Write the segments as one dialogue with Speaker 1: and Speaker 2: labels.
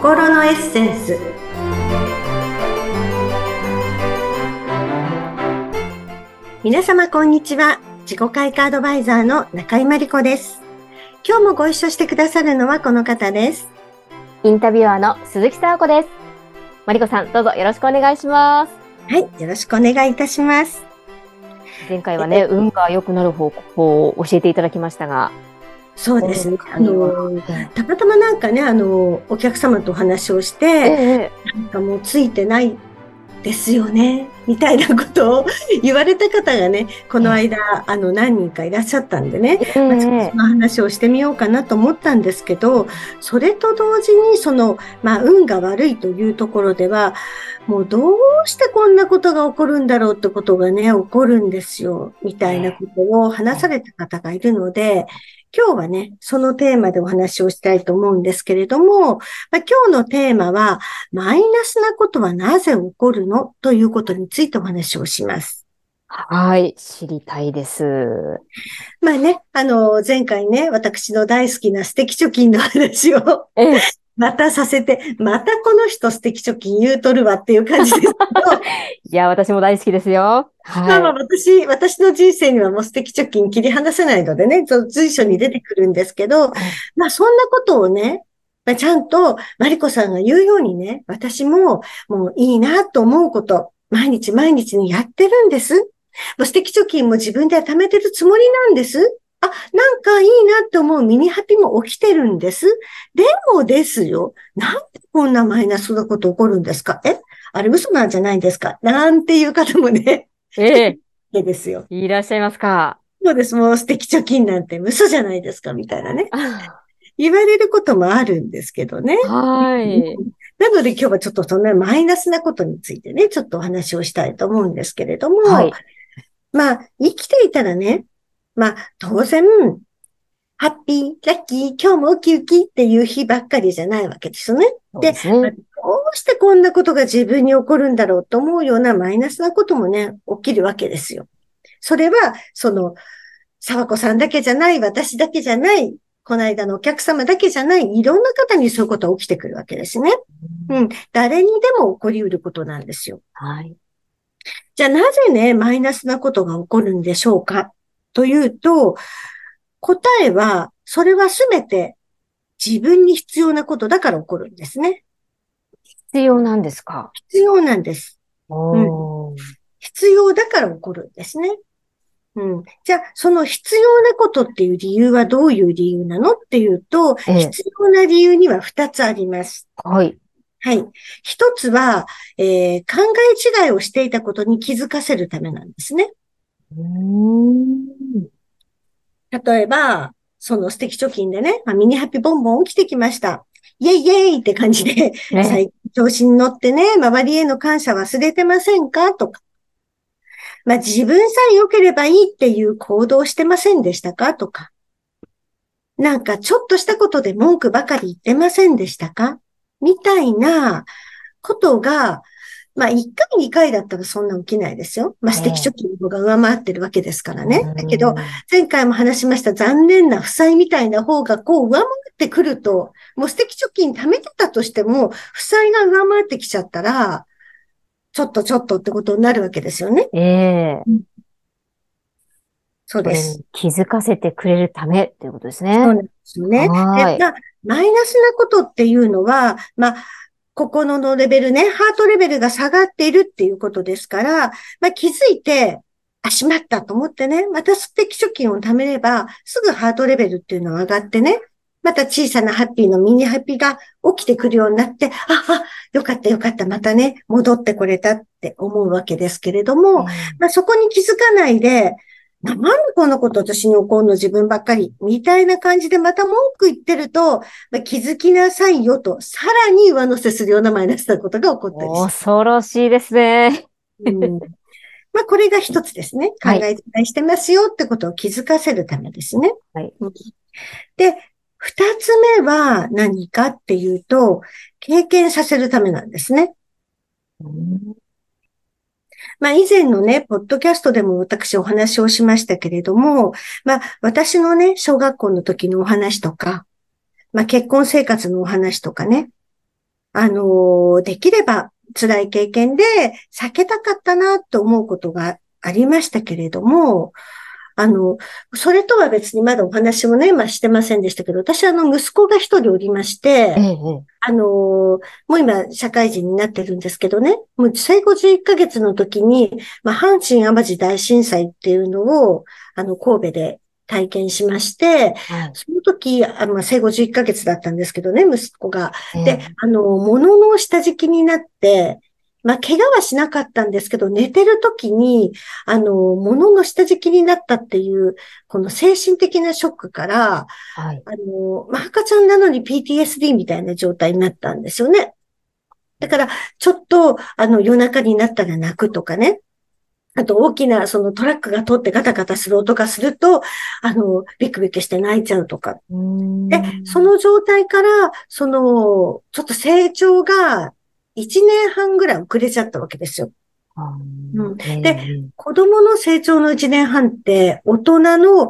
Speaker 1: 心のエッセンス。皆様こんにちは。自己開花アドバイザーの中井真理子です。今日もご一緒してくださるのはこの方です。
Speaker 2: インタビュアーの鈴木沙子です。真理子さんどうぞよろしくお願いします。
Speaker 1: はいよろしくお願いいたします。
Speaker 2: 前回はね運が良くなる方法を教えていただきましたが
Speaker 1: そうです。ね。あの、たまたまなんかね、あの、お客様とお話をして、ええ、なんかもうついてないですよね、みたいなことを言われた方がね、この間、あの、何人かいらっしゃったんでね、えまあ、その話をしてみようかなと思ったんですけど、それと同時に、その、まあ、運が悪いというところでは、もうどうしてこんなことが起こるんだろうってことがね、起こるんですよ、みたいなことを話された方がいるので、今日はね、そのテーマでお話をしたいと思うんですけれども、まあ、今日のテーマは、マイナスなことはなぜ起こるのということについてお話をします。
Speaker 2: はい、知りたいです。
Speaker 1: まあね、あの、前回ね、私の大好きな素敵貯金の話を、ええ、またさせて、またこの人素敵貯金言うとるわっていう感じですけど。
Speaker 2: いや、私も大好きですよ。
Speaker 1: はい。まあまあ私、私の人生にはもう素敵貯金切り離せないのでね、随所に出てくるんですけど、まあそんなことをね、まあ、ちゃんとマリコさんが言うようにね、私ももういいなと思うこと、毎日毎日にやってるんです。もう素敵貯金も自分では貯めてるつもりなんです。あ、なんかいいなって思うミニハピも起きてるんです。でもですよ。なんでこんなマイナスなこと起こるんですか？え？あれ嘘なんじゃないんですか？なんていう方もね。
Speaker 2: ええ。
Speaker 1: ですよ。
Speaker 2: いらっしゃいますか？
Speaker 1: そうです。もう素敵貯金なんて嘘じゃないですかみたいなね。言われることもあるんですけどね。
Speaker 2: はい。
Speaker 1: なので今日はちょっとそんなマイナスなことについてね、ちょっとお話をしたいと思うんですけれども、はい、まあ、生きていたらね、まあ、当然、ハッピー、ラッキー、今日もウキウキっていう日ばっかりじゃないわけですよね。で、ね、どうしてこんなことが自分に起こるんだろうと思うようなマイナスなこともね、起きるわけですよ。それは、その、沢子さんだけじゃない、私だけじゃない、この間のお客様だけじゃない、いろんな方にそういうことが起きてくるわけですね。うん。誰にでも起こり得ることなんですよ。
Speaker 2: はい。
Speaker 1: じゃあなぜね、マイナスなことが起こるんでしょうか？というと、答えは、それはすべて自分に必要なことだから起こるんですね。
Speaker 2: 必要なんですか？
Speaker 1: 必要なんです。うん、必要だから起こるんですね。うん。じゃあ、その必要なことっていう理由はどういう理由なのっていうと、ええ、必要な理由には二つあります。
Speaker 2: はい。
Speaker 1: はい。一つは、えー、考え違いをしていたことに気づかせるためなんですね。例えば、その素敵貯金でね、まあ、ミニハッピーボンボン起きてきました。イェイイェイって感じで、ね、調子に乗ってね、周りへの感謝忘れてませんか？とか。まあ、自分さえ良ければいいっていう行動してませんでしたか？とか。なんかちょっとしたことで文句ばかり言ってませんでしたか？みたいなことが、まあ、1回、2回だったらそんな起きないですよ。まあ、素敵貯金の方が上回ってるわけですからね。だけど、前回も話しました残念な負債みたいな方がこう上回ってくると、もう素敵貯金貯めてたとしても、負債が上回ってきちゃったら、ちょっとちょっとってことになるわけですよね。
Speaker 2: ええー、
Speaker 1: そうです。
Speaker 2: 気づかせてくれるためっていうことですね。
Speaker 1: そうなんですよね。はい。マイナスなことっていうのは、まあ、心のレベルね、ハートレベルが下がっているっていうことですから、まあ、気づいて、あ、しまったと思ってね、また素敵貯金を貯めれば、すぐハートレベルっていうのが上がってね、また小さなハッピーのミニハッピーが起きてくるようになって、あ、あ、よかったよかった、またね、戻ってこれたって思うわけですけれども、うん、まあ、そこに気づかないで、なんでこんなこと私に起こるの自分ばっかり？みたいな感じでまた文句言ってると、まあ、気づきなさいよと、さらに上乗せするようなマイナスなことが起こったり
Speaker 2: 恐ろしいですね。
Speaker 1: うん、まあ、これが一つですね。考えてしてますよってことを気づかせるためですね。
Speaker 2: はい。
Speaker 1: で、二つ目は何かっていうと、経験させるためなんですね。うんまあ以前のね、ポッドキャストでも私お話をしましたけれども、まあ私のね、小学校の時のお話とか、まあ結婚生活のお話とかね、あの、できれば辛い経験で避けたかったなと思うことがありましたけれども、あの、それとは別にまだお話もね、まあしてませんでしたけど、私あの、息子が一人おりまして、ええ、あの、もう今、社会人になってるんですけどね、もう生後11ヶ月の時に、まあ、阪神淡路大震災っていうのを、あの、神戸で体験しまして、はい、その時、あの、生後11ヶ月だったんですけどね、息子が。で、あの、物の下敷きになって、まあ、怪我はしなかったんですけど、寝てる時に、あの、物の下敷きになったっていう、この精神的なショックから、はい、あの、まあ、赤ちゃんなのに PTSD みたいな状態になったんですよね。だから、ちょっと、あの、夜中になったら泣くとかね。あと、大きな、そのトラックが通ってガタガタする音がすると、あの、ビクビクして泣いちゃうとか。で、その状態から、その、ちょっと成長が1年半ぐらい遅れちゃったわけですよ。うん、で、子供の成長の1年半って、大人の、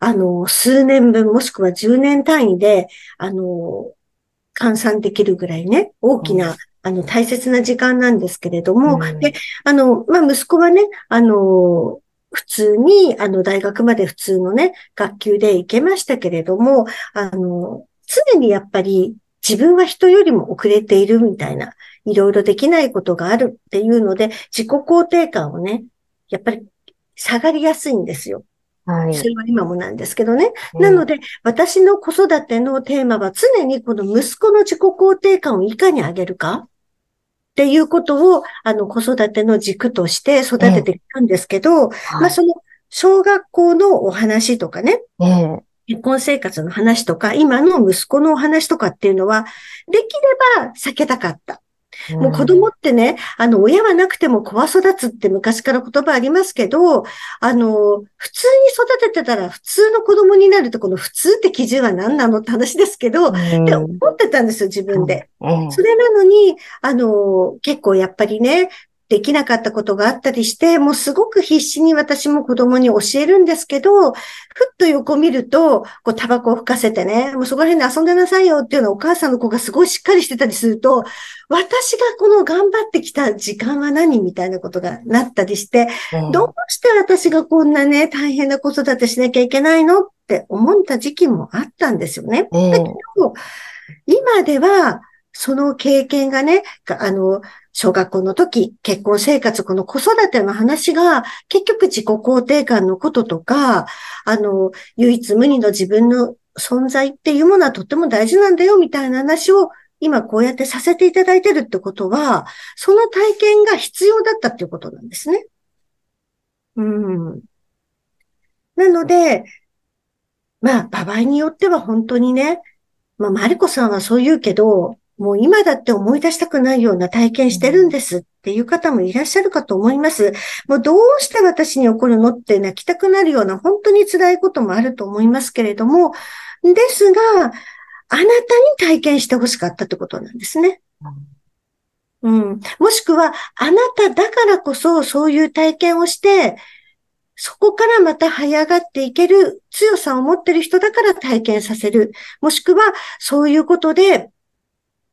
Speaker 1: あの、数年分、もしくは10年単位で、あの、換算できるぐらいね、大きな、あの、大切な時間なんですけれども、うん、で、あの、まあ、息子はね、あの、普通に、あの、大学まで普通のね、学級で行けましたけれども、あの、常にやっぱり自分は人よりも遅れているみたいな、いろいろできないことがあるっていうので、自己肯定感をね、やっぱり下がりやすいんですよ。はい。それは今もなんですけどね。なので、私の子育てのテーマは常にこの息子の自己肯定感をいかに上げるかっていうことを、あの、子育ての軸として育ててきたんですけど、まあ、その、小学校のお話とかね、結婚生活の話とか、今の息子のお話とかっていうのは、できれば避けたかった。もう子供ってね、あの、親はなくても子は育つって昔から言葉ありますけど、あの、普通に育ててたら普通の子供になると、この普通って基準は何なのって話ですけど、って思ってたんですよ、自分で。それなのに、あの、結構やっぱりね、できなかったことがあったりして、もうすごく必死に私も子供に教えるんですけど、ふっと横見ると、こうタバコを吹かせてね、もうそこら辺で遊んでなさいよっていうのをお母さんの子がすごいしっかりしてたりすると、私がこの頑張ってきた時間は何みたいなことがなったりして、うん、どうして私がこんなね、大変な子育てしなきゃいけないのって思った時期もあったんですよね。うん、だけど、今では、その経験がね、あの、小学校の時、結婚生活、この子育ての話が、結局自己肯定感のこととか、あの、唯一無二の自分の存在っていうものはとっても大事なんだよ、みたいな話を今こうやってさせていただいてるってことは、その体験が必要だったっていうことなんですね。うん。なので、まあ、場合によっては本当にね、まあ、マリコさんはそう言うけど、もう今だって思い出したくないような体験してるんですっていう方もいらっしゃるかと思います。もうどうして私に起こるのって泣きたくなるような本当に辛いこともあると思いますけれども、ですが、あなたに体験してほしかったってことなんですね。うん。もしくは、あなただからこそそういう体験をして、そこからまた這い上がっていける強さを持ってる人だから体験させる。もしくは、そういうことで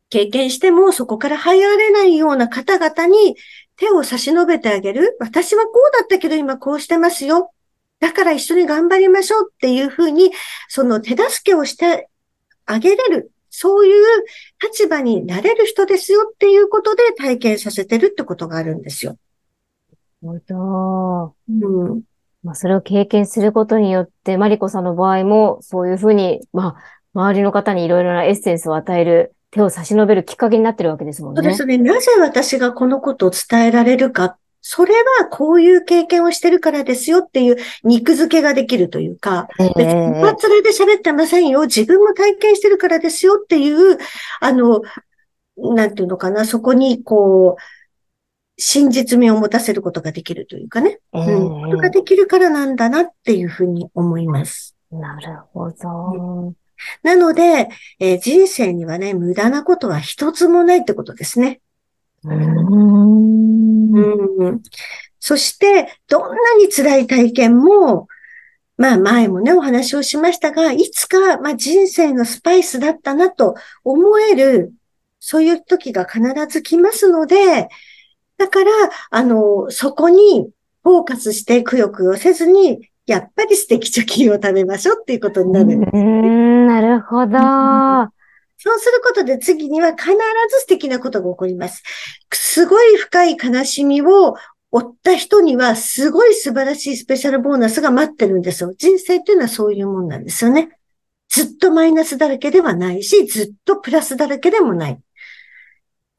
Speaker 1: 経験してもそこから這い上がれないような方々に手を差し伸べてあげる。私はこうだったけど今こうしてますよ。だから一緒に頑張りましょうっていうふうに、その手助けをしてあげれる。そういう立場になれる人ですよっていうことで体験させてるってことがあるんですよ。
Speaker 2: なるほど。うん。まあ、それを経験することによって、マリコさんの場合も、そういうふうに、まあ、周りの方にいろいろなエッセンスを与える手を差し伸べるきっかけになってるわけですもんね。
Speaker 1: そうですね。なぜ私がこのことを伝えられるか。それはこういう経験をしてるからですよっていう肉付けができるというか、えー、別に一発で喋ってませんよ。自分も体験してるからですよっていう、あの、なんていうのかな、そこにこう、真実味を持たせることができるというかね。えー、うん。ことができるからなんだなっていうふうに思います。
Speaker 2: なるほど。
Speaker 1: なので、えー、人生にはね、無駄なことは一つもないってことですね。うんうんそして、どんなに辛い体験も、まあ前もね、お話をしましたが、いつか、まあ人生のスパイスだったなと思えるそういう時が必ず来ますので、だから、あの、そこにフォーカスしてくよくよせずに、やっぱり素敵貯金を食べましょうっていうことになるんです、
Speaker 2: ね。うん、なるほど。
Speaker 1: そうすることで次には必ず素敵なことが起こります。すごい深い悲しみを負った人にはすごい素晴らしいスペシャルボーナスが待ってるんですよ。人生っていうのはそういうもんなんですよね。ずっとマイナスだらけではないし、ずっとプラスだらけでもない。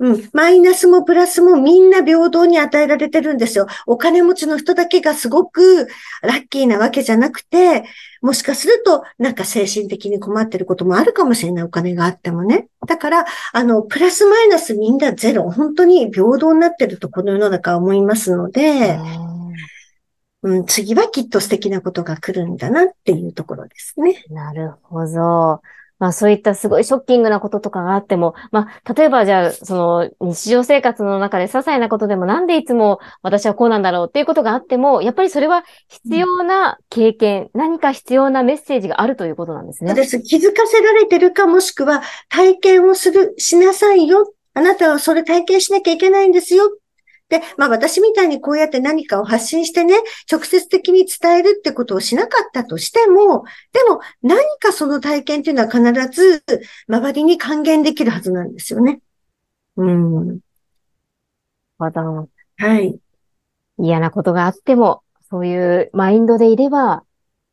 Speaker 1: うん。マイナスもプラスもみんな平等に与えられてるんですよ。お金持ちの人だけがすごくラッキーなわけじゃなくて、もしかするとなんか精神的に困ってることもあるかもしれない。お金があってもね。だから、あの、プラスマイナスみんなゼロ。本当に平等になってるとこの世の中は思いますので、うん、次はきっと素敵なことが来るんだなっていうところですね。
Speaker 2: なるほど。まあそういったすごいショッキングなこととかがあっても、まあ例えばじゃあその日常生活の中で些細なことでもなんでいつも私はこうなんだろうっていうことがあっても、やっぱりそれは必要な経験、うん、何か必要なメッセージがあるということなんですね。
Speaker 1: そうです。気づかせられてるかもしくは体験をする、しなさいよ。あなたはそれ体験しなきゃいけないんですよで、まあ私みたいにこうやって何かを発信してね、直接的に伝えるってことをしなかったとしても、でも何かその体験っていうのは必ず周りに還元できるはずなんですよね。うん。
Speaker 2: まだ。は
Speaker 1: い。
Speaker 2: 嫌なことがあっても、そういうマインドでいれば、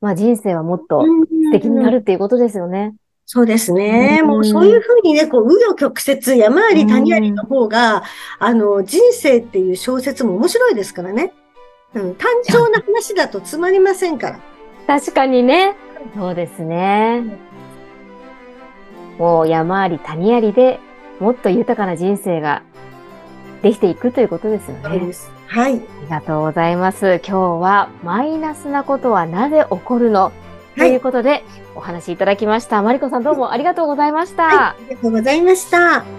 Speaker 2: まあ人生はもっと素敵になるっていうことですよね。
Speaker 1: そうですね。もうそういうふうにね、こう、紆余曲折、山あり谷ありの方が、あの、人生っていう小説も面白いですからね。うん、単調な話だとつまりませんから。
Speaker 2: 確かにね。そうですね。もう山あり谷ありでもっと豊かな人生ができていくということですよね。
Speaker 1: はい。あ
Speaker 2: りがとうございます。今日はマイナスなことはなぜ起こるの？ということで、お話いただきました。マリコさんどうもありがとうございました。
Speaker 1: はい、ありがとうございました。